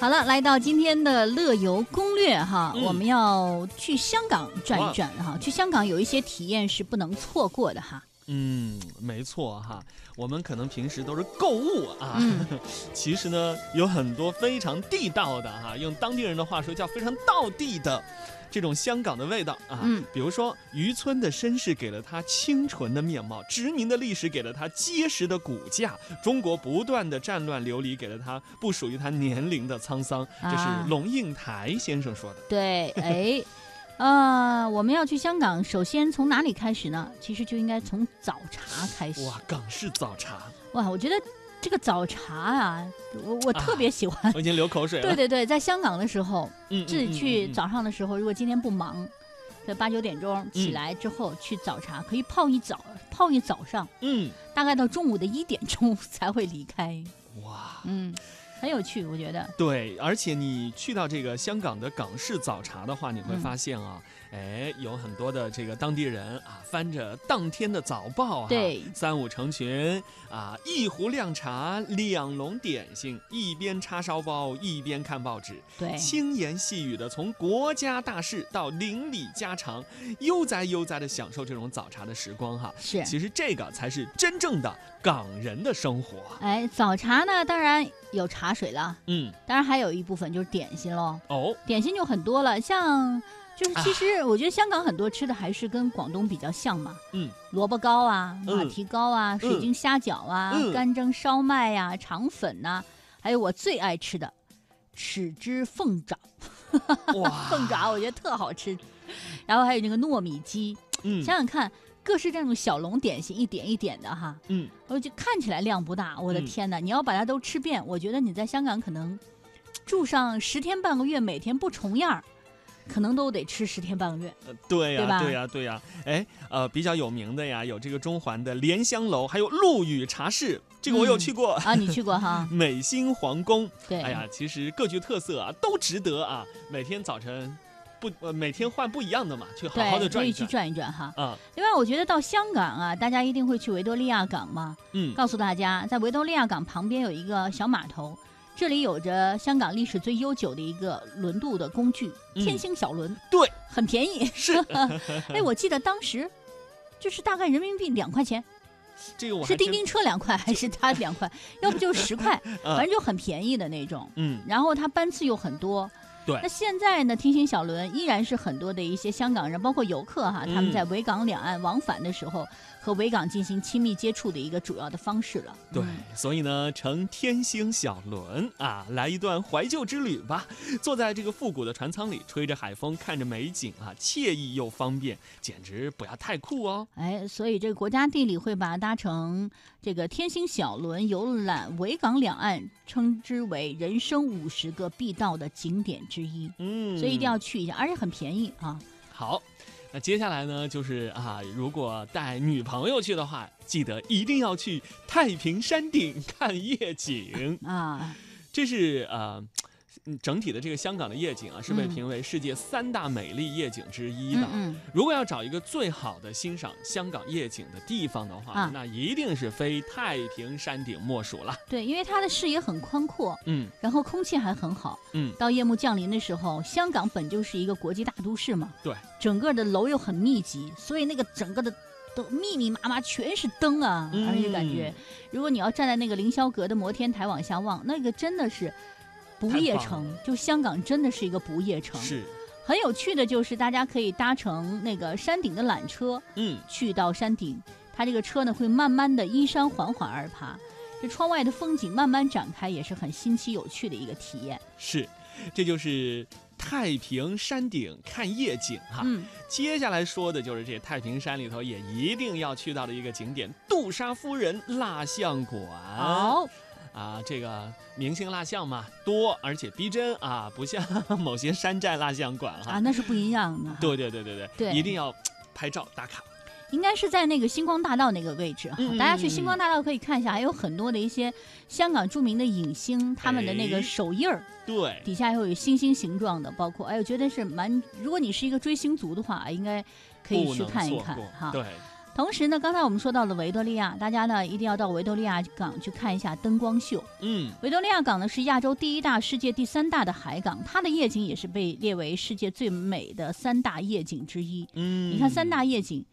好了，来到今天的乐游攻略哈，嗯我们要去香港转一转哈。去香港有一些体验是不能错过的哈。嗯，没错哈，我们可能平时都是购物啊，嗯 其实呢有很多非常地道的哈，用当地人的话说叫非常道地的这种香港的味道啊。嗯比如说渔村的绅士给了他清纯的面貌，殖民的历史给了他结实的骨架，中国不断的战乱流离给了他不属于他年龄的沧桑。这啊是龙应台先生说的。对，哎，呃，我们要去香港，首先从哪里开始呢？其实就应该从早茶开始。哇，港式早茶，哇，我觉得这个早茶啊，我我特别喜欢。我已经流口水了。对对对，在香港的时候，自己去早上的时候，如果今天不忙，在八九点钟起嗯来之后去早茶，可以泡一早，泡一早上，嗯，大概到中午的一点钟才会离开。哇。嗯，很有趣，我觉得。对，而且你去到这个香港的港式早茶的话，你会嗯发现啊，哎，有很多的这个当地人啊，翻着当天的早报啊，对三五成群啊，一壶靓茶，两笼点心，一边叉烧包，一边看报纸，对，轻言细语的从国家大事到邻里家常，悠哉悠哉的享受这种早茶的时光哈。是。其实这个才是真正的港人的生活。哎，早茶呢，当然有茶水了，嗯，当然还有一部分就是点心喽。哦，点心就很多了，像就是啊。其实我觉得香港很多吃的还是跟广东比较像嘛，嗯，萝卜糕啊、嗯。马蹄糕啊、水晶虾饺啊、嗯。干蒸烧麦呀、肠粉呐、还有我最爱吃的豉汁凤爪，哇，凤爪我觉得特好吃，然后还有那个糯米鸡，嗯。想想看。各式这种小笼点心，一点一点的哈，嗯。我就看起来量不大，我的嗯。天哪！你要把它都吃遍，我觉得你在香港可能住上十天半个月，每天不重样儿，可能都得吃十天半个月。呃对呀、对呀、对呀、哎，呃，比较有名的呀，有这个中环的莲香楼，还有陆羽茶室，这个我有嗯去过。啊，你去过哈？美心皇宫，对，哎呀，其实各具特色啊，都值得啊。每天早晨不呃，每天换不一样的嘛，去好好对，可以去的转一转转一转哈。啊。另外，我觉得到香港啊，大家一定会去维多利亚港嘛。嗯，告诉大家，在维多利亚港旁边有一个小码头，这里有着香港历史最悠久的一个轮渡的工具——嗯。天星小轮，对，很便宜。是。哎，我记得当时就是大概人民币两块钱，这个我是叮叮车两块还是它两块？要不就十块，啊反正就很便宜的那种。嗯，然后它班次又很多。对。那现在呢，天星小轮依然是很多的一些香港人，包括游客哈，嗯他们在维港两岸往返的时候，和维港进行亲密接触的一个主要的方式了。对嗯，所以呢，乘天星小轮啊，来一段怀旧之旅吧。坐在这个复古的船舱里，吹着海风，看着美景啊，惬意又方便，简直不要太酷哦。哎，所以这个国家地理会把它搭乘这个天星小轮游览维港两岸，称之为人生五十个必到的景点之一，嗯，所以一定要去一下，而且很便宜啊。好。那接下来呢，就是啊，如果带女朋友去的话，记得一定要去太平山顶看夜景。啊，这是呃，嗯整体的这个香港的夜景啊，是被嗯评为世界三大美丽夜景之一的。嗯嗯，如果要找一个最好的欣赏香港夜景的地方的话，啊那一定是非太平山顶莫属了。对，因为它的视野很宽阔，嗯然后空气还很好。嗯，到夜幕降临的时候，香港本就是一个国际大都市嘛，对，整个的楼又很密集，所以那个整个的都密密麻麻全是灯啊，嗯而且感觉，如果你要站在那个凌霄阁的摩天台往下望，那个真的是不夜城，就香港真的是一个不夜城。是，很有趣的就是大家可以搭乘那个山顶的缆车嗯去到山顶，它这个车呢会慢慢的依山缓缓而爬。这窗外的风景慢慢展开，也是很新奇有趣的一个体验。是，这就是太平山顶看夜景哈。嗯，接下来说的就是这太平山里头也一定要去到的一个景点——杜莎夫人蜡像馆。好，啊，这个明星蜡像嘛多，而且逼真啊，不像 某些山寨蜡像馆哈。啊，那是不一样的。对对对对对，对一定要拍照打卡。应该是在那个星光大道那个位置哈，大家去嗯星光大道可以看一下，还有很多的一些香港著名的影星他们的那个哎手印儿，对，底下又有星星形状的，包括哎，我觉得是蛮，如果你是一个追星族的话，应该可以去能看一看过哈。对，同时呢，刚才我们说到了维多利亚，大家呢一定要到维多利亚港去看一下灯光秀。嗯，维多利亚港呢是亚洲第一大、世界第三大的海港，它的夜景也是被列为世界最美的三大夜景之一。嗯，你看三大夜景，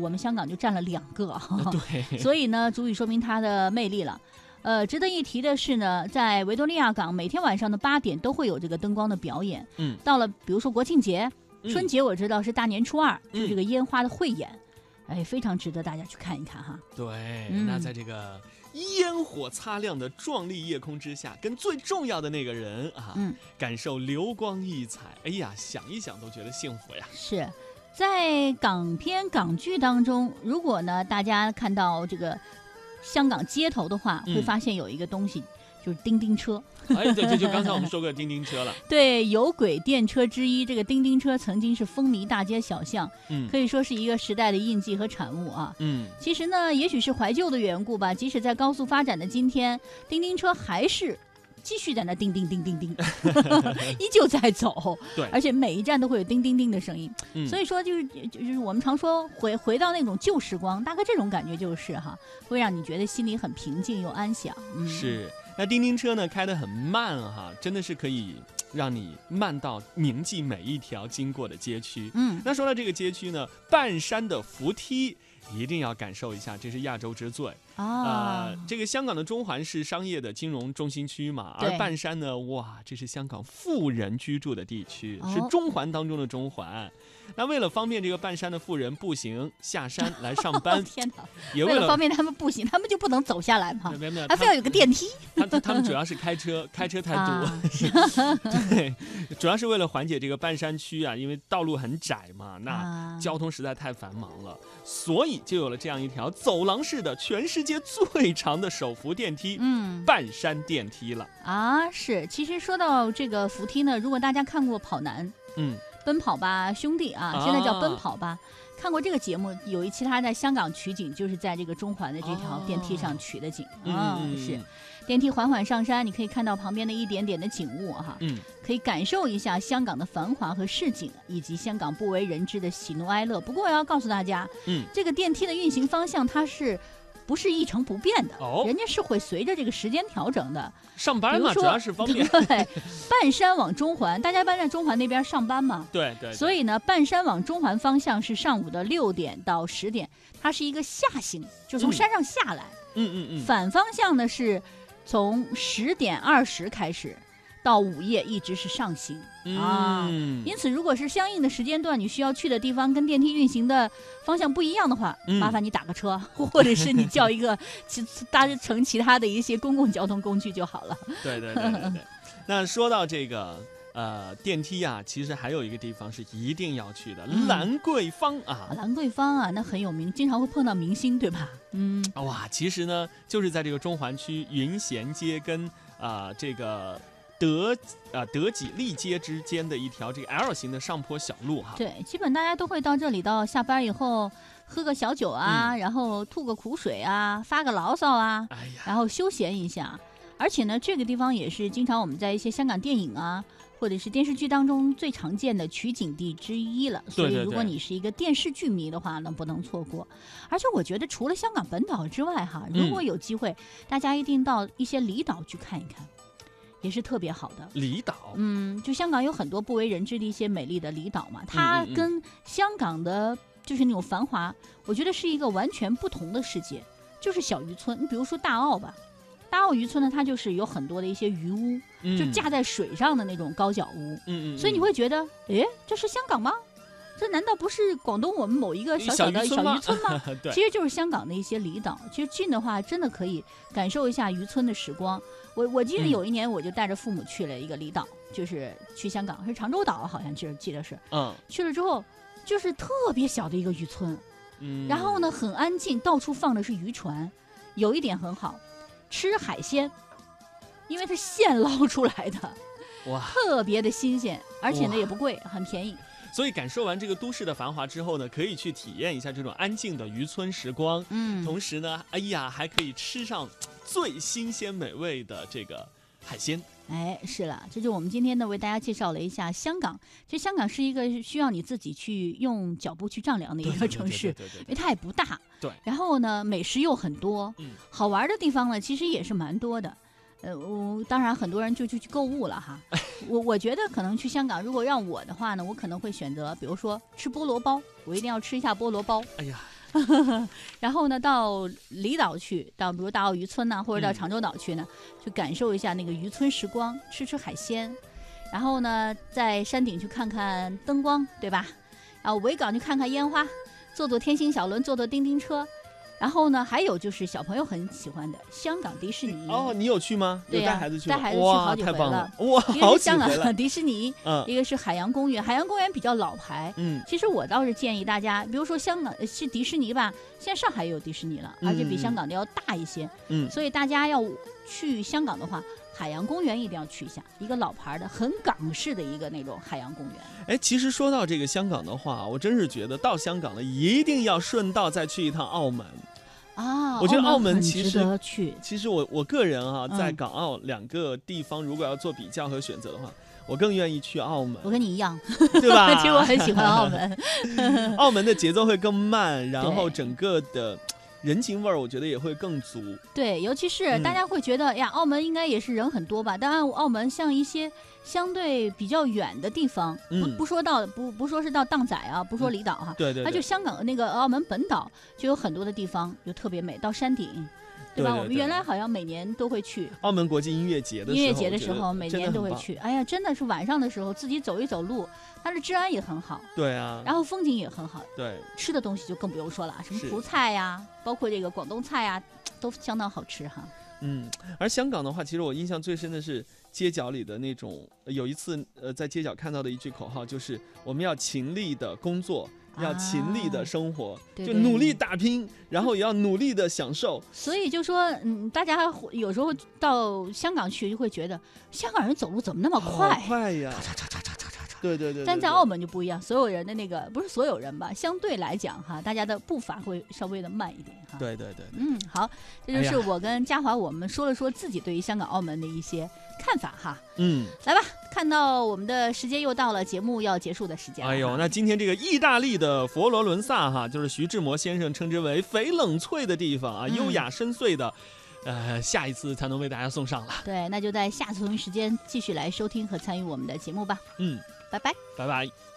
我们香港就占了两个，对，所以呢，足以说明它的魅力了。呃，值得一提的是呢，在维多利亚港每天晚上的八点都会有这个灯光的表演。嗯，到了比如说国庆节、嗯春节，我知道是大年初二，就嗯这个烟花的汇演，哎，非常值得大家去看一看哈。对，嗯那在这个烟火擦亮的壮丽夜空之下，跟最重要的那个人啊，嗯，感受流光溢彩，哎呀，想一想都觉得幸福呀。是在港片港剧当中，如果呢大家看到这个香港街头的话，嗯会发现有一个东西，就是叮叮车。哎，对，这就刚才我们说过的叮叮车了。对，有轨电车之一，这个叮叮车曾经是风靡大街小巷，嗯可以说是一个时代的印记和产物啊。嗯，其实呢，也许是怀旧的缘故吧，即使在高速发展的今天，叮叮车还是继续在那叮叮叮叮叮，依旧在走。对而且每一站都会有叮叮叮的声音。嗯所以说，就是就是我们常说回回到那种旧时光，大概这种感觉就是哈，会让你觉得心里很平静又安详。嗯，是。那叮叮车呢开得很慢哈，真的是可以让你慢到铭记每一条经过的街区。嗯，那说到这个街区呢，半山的扶梯一定要感受一下，这是亚洲之最。啊呃，，这个香港的中环是商业的金融中心区嘛，而半山呢，哇，这是香港富人居住的地区，是哦中环当中的中环。那为了方便这个半山的富人步行下山 来上班，天哪！也为了方便他们步行，他们就不能走下来吗？没有没有，还非要有个电梯。他他他们主要是开车，开车太多。啊 对，主要是为了缓解这个半山区啊，因为道路很窄嘛，那啊交通实在太繁忙了，所以就有了这样一条走廊式的全世界最长的手扶电梯嗯——半山电梯了。啊，是。其实说到这个扶梯呢，如果大家看过《跑男》《嗯，奔跑吧兄弟》啊，啊现在叫《奔跑吧》。看过这个节目，有一期他在香港取景，就是在这个中环的这条电梯上取的景嗯是电梯缓缓上山，你可以看到旁边的一点点的景物哈，嗯，可以感受一下香港的繁华和市井，以及香港不为人知的喜怒哀乐。不过我要告诉大家，嗯，这个电梯的运行方向它是。不是一成不变的，哦人家是会随着这个时间调整的。上班嘛，主要是方便。对，半山往中环，大家一般在中环那边上班嘛，对对，所以以呢，半山往中环方向是上午的六点到十点，它是一个下行，就从嗯山上下来；嗯嗯嗯，反方向呢是从十点二十开始到午夜一直是上行。啊嗯因此，如果是相应的时间段，你需要去的地方跟电梯运行的方向不一样的话，嗯麻烦你打个车，或者是你 叫一个其搭乘其他的一些公共交通工具就好了。对对对对对。那说到这个。呃，电梯啊，其实还有一个地方是一定要去的，嗯兰桂坊啊。兰桂坊啊，那很有名，经常会碰到明星，对吧？嗯，哇，其实呢，就是在这个中环区云贤街跟啊、这个德啊、德几利街之间的一条这个 L 型的上坡小路哈。对，基本大家都会到这里，到下班以后喝个小酒啊，嗯然后吐个苦水啊，发个牢骚啊，然后休闲一下。而且呢，这个地方也是经常我们在一些香港电影啊，或者是电视剧当中最常见的取景地之一了。所以，如果你是一个电视剧迷的话呢，不能错过。而且我觉得，除了香港本岛之外，哈，如嗯果有机会，大家一定到一些离岛去看一看，也是特别好的。离岛，嗯，就香港有很多不为人知的一些美丽的离岛嘛，它跟香港的就是那种繁华，我觉得是一个完全不同的世界，就是小渔村。你比如说大澳吧，大澳渔村呢，它就是有很多的一些渔屋，嗯就架在水上的那种高脚屋，嗯嗯，所以你会觉得，诶，这是香港吗？这难道不是广东我们某一个小小的小渔村吗 其实就是香港的一些离岛。其实近的话，真的可以感受一下渔村的时光。我我记得嗯有一年，我就带着父母去了一个离岛，就是去香港，是长洲岛，好像就是记得是嗯去了之后，就是特别小的一个渔村，嗯，然后呢很安静，到处放的是渔船。有一点很好，吃海鲜，因为它现捞出来的，哇，特别的新鲜，而且呢也不贵，很便宜。所以感受完这个都市的繁华之后呢，可以去体验一下这种安静的渔村时光，嗯，同时呢，哎呀，还可以吃上最新鲜美味的这个海鲜。哎，是了，这就我们今天呢为大家介绍了一下香港。其实香港是一个需要你自己去用脚步去丈量的一个城市，对对因为它也不大。对。然后呢，美食又很多，嗯，好玩的地方呢其实也是蛮多的。呃，我当然很多人就就去购物了哈。我我觉得可能去香港，如果让我的话呢，我可能会选择，比如说吃菠萝包，我一定要吃一下菠萝包。哎呀，然后呢，到离岛去，到比如大澳渔村呐、或者到嗯长洲岛去呢，去感受一下那个渔村时光，吃吃海鲜。然后呢，在山顶去看看灯光，对吧？然后维港去看看烟花，坐坐天星小轮，坐坐叮叮车。然后呢，还有就是小朋友很喜欢的香港迪士尼。哦，你有去吗？对呀带孩子去？带孩子去，好几回了哇，一好几个是香港。迪士尼，嗯一个是海洋公园。海洋公园比较老牌，嗯，其实我倒是建议大家，比如说香港呃是迪士尼吧，现在上海也有迪士尼了，而且比嗯香港的要大一些。嗯所以大家要去香港的话，海洋公园一定要去一下，一个老牌的、很港式的一个那种海洋公园。哎，其实说到这个香港的话，我真是觉得到香港了一定要顺道再去一趟澳门。啊，我觉得澳门其实。其实我我个人啊，在嗯港澳两个地方，如果要做比较和选择的话，我更愿意去澳门我，跟你一样，对吧？其实我很喜欢澳门。澳门的节奏会更慢，然后整个的人情味儿，我觉得也会更足。对，尤其是嗯大家会觉得、呀，澳门应该也是人很多吧？当然，澳门像一些相对比较远的地方，不嗯不说到不不说是到荡仔啊，不说离岛哈、对对对，它就香港那个澳门本岛就有很多的地方就特别美，到山顶，对吧？对对对我们原来好像每年都会去。澳门国际音乐节的，音乐节的时候，每。年都会去。哎呀，真的是晚上的时候自己走一走路，它的治安也很好，对啊，然后风景也很好，对，吃的东西就更不用说了，什么是葡菜呀，包括这个广东菜呀，都相当好吃哈。嗯，而香港的话，其实我印象最深的是街角里的那种，呃有一次呃在街角看到的一句口号，就是我们要勤力的工作。要勤力的啊生活，对对就努力打拼，然后也要努力的享受。所以就说，嗯，大家会有时候到香港去就会觉得香港人走路怎么那么好快？快呀！对对对。对对但在澳门就不一样，所有人的那个不是所有人吧，相对来讲哈，大家的步伐会稍微的慢一点哈。，对对对，嗯，好，这就是我跟嘉华我们说了说自己对于香港、澳门的一些看法哈。嗯，来吧，看到我们的时间又到了，节目要结束的时间了。哎呦，那今天这个意大利的佛罗伦萨哈，就是徐志摩先生称之为翡冷翠的地方啊，嗯优雅深邃的，呃，下一次才能为大家送上了。对，那就在下次同一时间继续来收听和参与我们的节目吧，嗯，拜拜。拜拜。